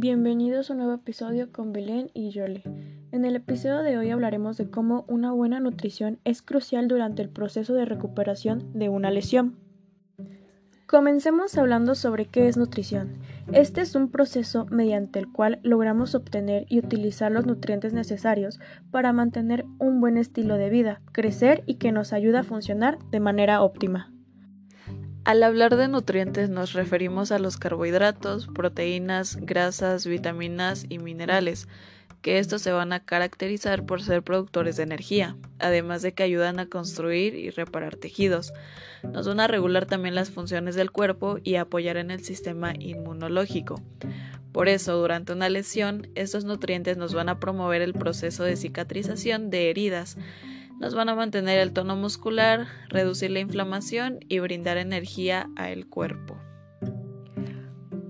Bienvenidos a un nuevo episodio con Belén y Yole. En el episodio de hoy hablaremos de cómo una buena nutrición es crucial durante el proceso de recuperación de una lesión. Comencemos hablando sobre qué es nutrición. Este es un proceso mediante el cual logramos obtener y utilizar los nutrientes necesarios para mantener un buen estilo de vida, crecer y que nos ayuda a funcionar de manera óptima. Al hablar de nutrientes nos referimos a los carbohidratos, proteínas, grasas, vitaminas y minerales, que estos se van a caracterizar por ser productores de energía, además de que ayudan a construir y reparar tejidos. Nos van a regular también las funciones del cuerpo y apoyar en el sistema inmunológico. Por eso, durante una lesión, estos nutrientes nos van a promover el proceso de cicatrización de heridas, nos van a mantener el tono muscular, reducir la inflamación y brindar energía al cuerpo.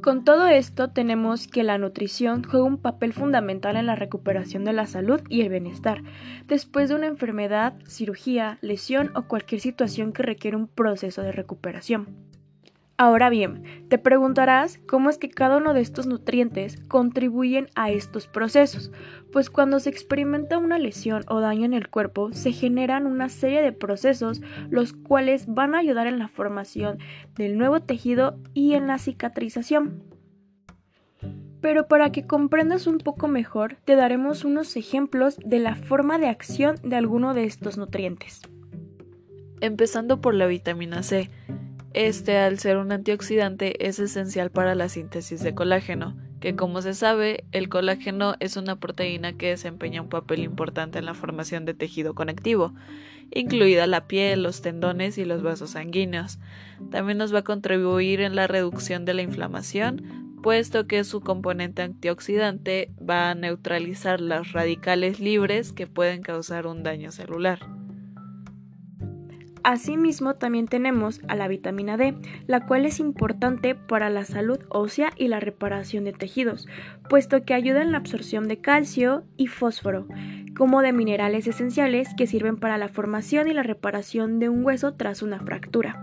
Con todo esto tenemos que la nutrición juega un papel fundamental en la recuperación de la salud y el bienestar, después de una enfermedad, cirugía, lesión o cualquier situación que requiere un proceso de recuperación. Ahora bien, te preguntarás cómo es que cada uno de estos nutrientes contribuyen a estos procesos, pues cuando se experimenta una lesión o daño en el cuerpo se generan una serie de procesos los cuales van a ayudar en la formación del nuevo tejido y en la cicatrización. Pero para que comprendas un poco mejor, te daremos unos ejemplos de la forma de acción de alguno de estos nutrientes. Empezando por la vitamina C. Este, al ser un antioxidante, es esencial para la síntesis de colágeno, que como se sabe, el colágeno es una proteína que desempeña un papel importante en la formación de tejido conectivo, incluida la piel, los tendones y los vasos sanguíneos. También nos va a contribuir en la reducción de la inflamación, puesto que su componente antioxidante va a neutralizar las radicales libres que pueden causar un daño celular. Asimismo, también tenemos a la vitamina D, la cual es importante para la salud ósea y la reparación de tejidos, puesto que ayuda en la absorción de calcio y fósforo, como de minerales esenciales que sirven para la formación y la reparación de un hueso tras una fractura.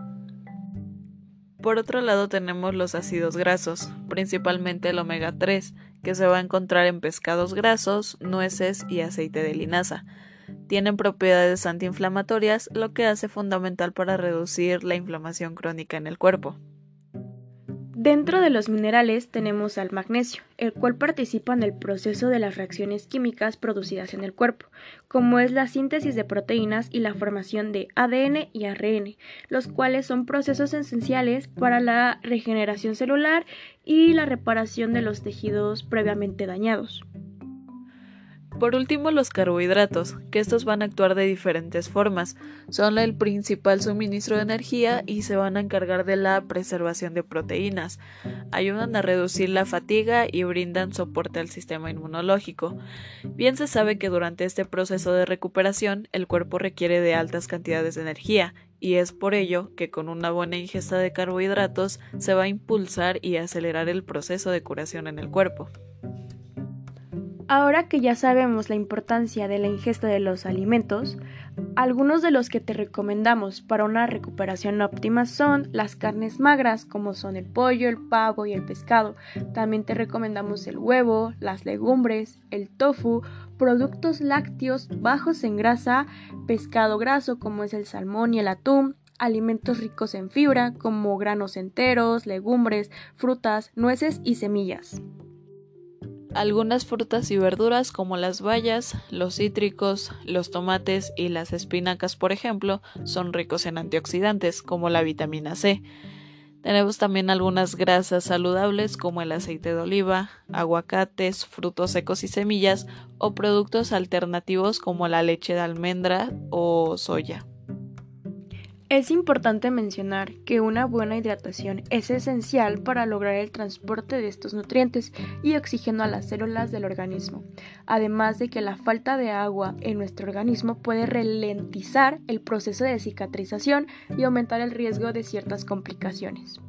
Por otro lado tenemos los ácidos grasos, principalmente el omega 3, que se va a encontrar en pescados grasos, nueces y aceite de linaza. Tienen propiedades antiinflamatorias, lo que hace fundamental para reducir la inflamación crónica en el cuerpo. Dentro de los minerales tenemos al magnesio, el cual participa en el proceso de las reacciones químicas producidas en el cuerpo, como es la síntesis de proteínas y la formación de ADN y ARN, los cuales son procesos esenciales para la regeneración celular y la reparación de los tejidos previamente dañados. Por último, los carbohidratos, que estos van a actuar de diferentes formas. Son el principal suministro de energía y se van a encargar de la preservación de proteínas. Ayudan a reducir la fatiga y brindan soporte al sistema inmunológico. Bien se sabe que durante este proceso de recuperación el cuerpo requiere de altas cantidades de energía y es por ello que con una buena ingesta de carbohidratos se va a impulsar y acelerar el proceso de curación en el cuerpo. Ahora que ya sabemos la importancia de la ingesta de los alimentos, algunos de los que te recomendamos para una recuperación óptima son las carnes magras como son el pollo, el pavo y el pescado. También te recomendamos el huevo, las legumbres, el tofu, productos lácteos bajos en grasa, pescado graso como es el salmón y el atún, alimentos ricos en fibra como granos enteros, legumbres, frutas, nueces y semillas. Algunas frutas y verduras como las bayas, los cítricos, los tomates y las espinacas, por ejemplo, son ricos en antioxidantes como la vitamina C. Tenemos también algunas grasas saludables como el aceite de oliva, aguacates, frutos secos y semillas o productos alternativos como la leche de almendra o soya. Es importante mencionar que una buena hidratación es esencial para lograr el transporte de estos nutrientes y oxígeno a las células del organismo, además de que la falta de agua en nuestro organismo puede ralentizar el proceso de cicatrización y aumentar el riesgo de ciertas complicaciones.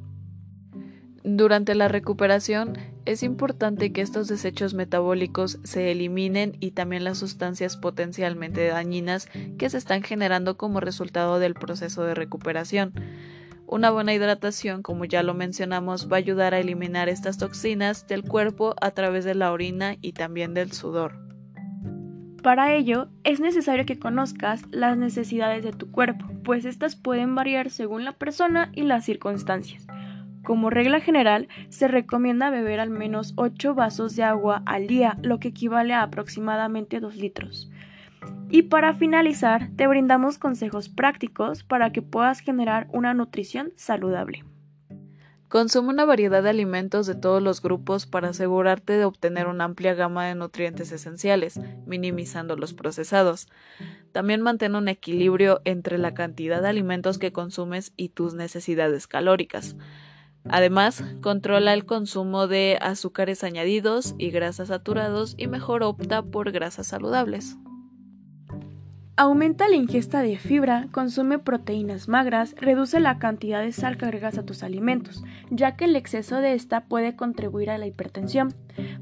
Durante la recuperación es importante que estos desechos metabólicos se eliminen y también las sustancias potencialmente dañinas que se están generando como resultado del proceso de recuperación. Una buena hidratación, como ya lo mencionamos, va a ayudar a eliminar estas toxinas del cuerpo a través de la orina y también del sudor. Para ello, es necesario que conozcas las necesidades de tu cuerpo, pues estas pueden variar según la persona y las circunstancias. Como regla general, se recomienda beber al menos 8 vasos de agua al día, lo que equivale a aproximadamente 2 litros. Y para finalizar, te brindamos consejos prácticos para que puedas generar una nutrición saludable. Consume una variedad de alimentos de todos los grupos para asegurarte de obtener una amplia gama de nutrientes esenciales, minimizando los procesados. También mantén un equilibrio entre la cantidad de alimentos que consumes y tus necesidades calóricas. Además, controla el consumo de azúcares añadidos y grasas saturados y mejor opta por grasas saludables. Aumenta la ingesta de fibra, consume proteínas magras, reduce la cantidad de sal que agregas a tus alimentos, ya que el exceso de esta puede contribuir a la hipertensión.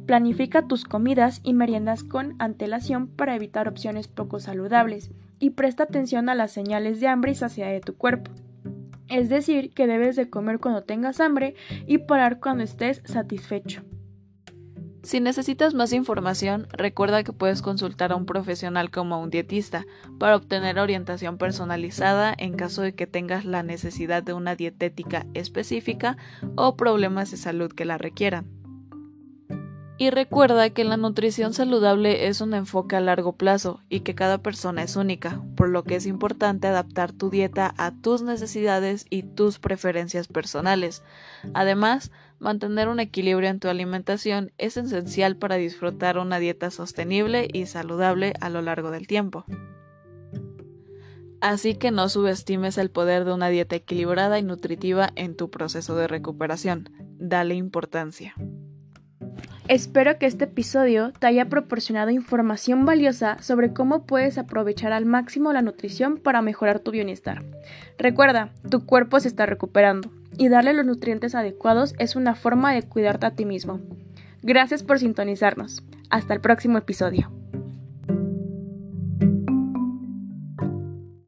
Planifica tus comidas y meriendas con antelación para evitar opciones poco saludables y presta atención a las señales de hambre y saciedad de tu cuerpo. Es decir, que debes de comer cuando tengas hambre y parar cuando estés satisfecho. Si necesitas más información, recuerda que puedes consultar a un profesional como un dietista para obtener orientación personalizada en caso de que tengas la necesidad de una dietética específica o problemas de salud que la requieran. Y recuerda que la nutrición saludable es un enfoque a largo plazo y que cada persona es única, por lo que es importante adaptar tu dieta a tus necesidades y tus preferencias personales. Además, Mantener un equilibrio en tu alimentación es esencial para disfrutar una dieta sostenible y saludable a lo largo del tiempo. Así que no subestimes el poder de una dieta equilibrada y nutritiva en tu proceso de recuperación. Dale importancia. Espero que este episodio te haya proporcionado información valiosa sobre cómo puedes aprovechar al máximo la nutrición para mejorar tu bienestar. Recuerda, tu cuerpo se está recuperando y darle los nutrientes adecuados es una forma de cuidarte a ti mismo. Gracias por sintonizarnos. Hasta el próximo episodio.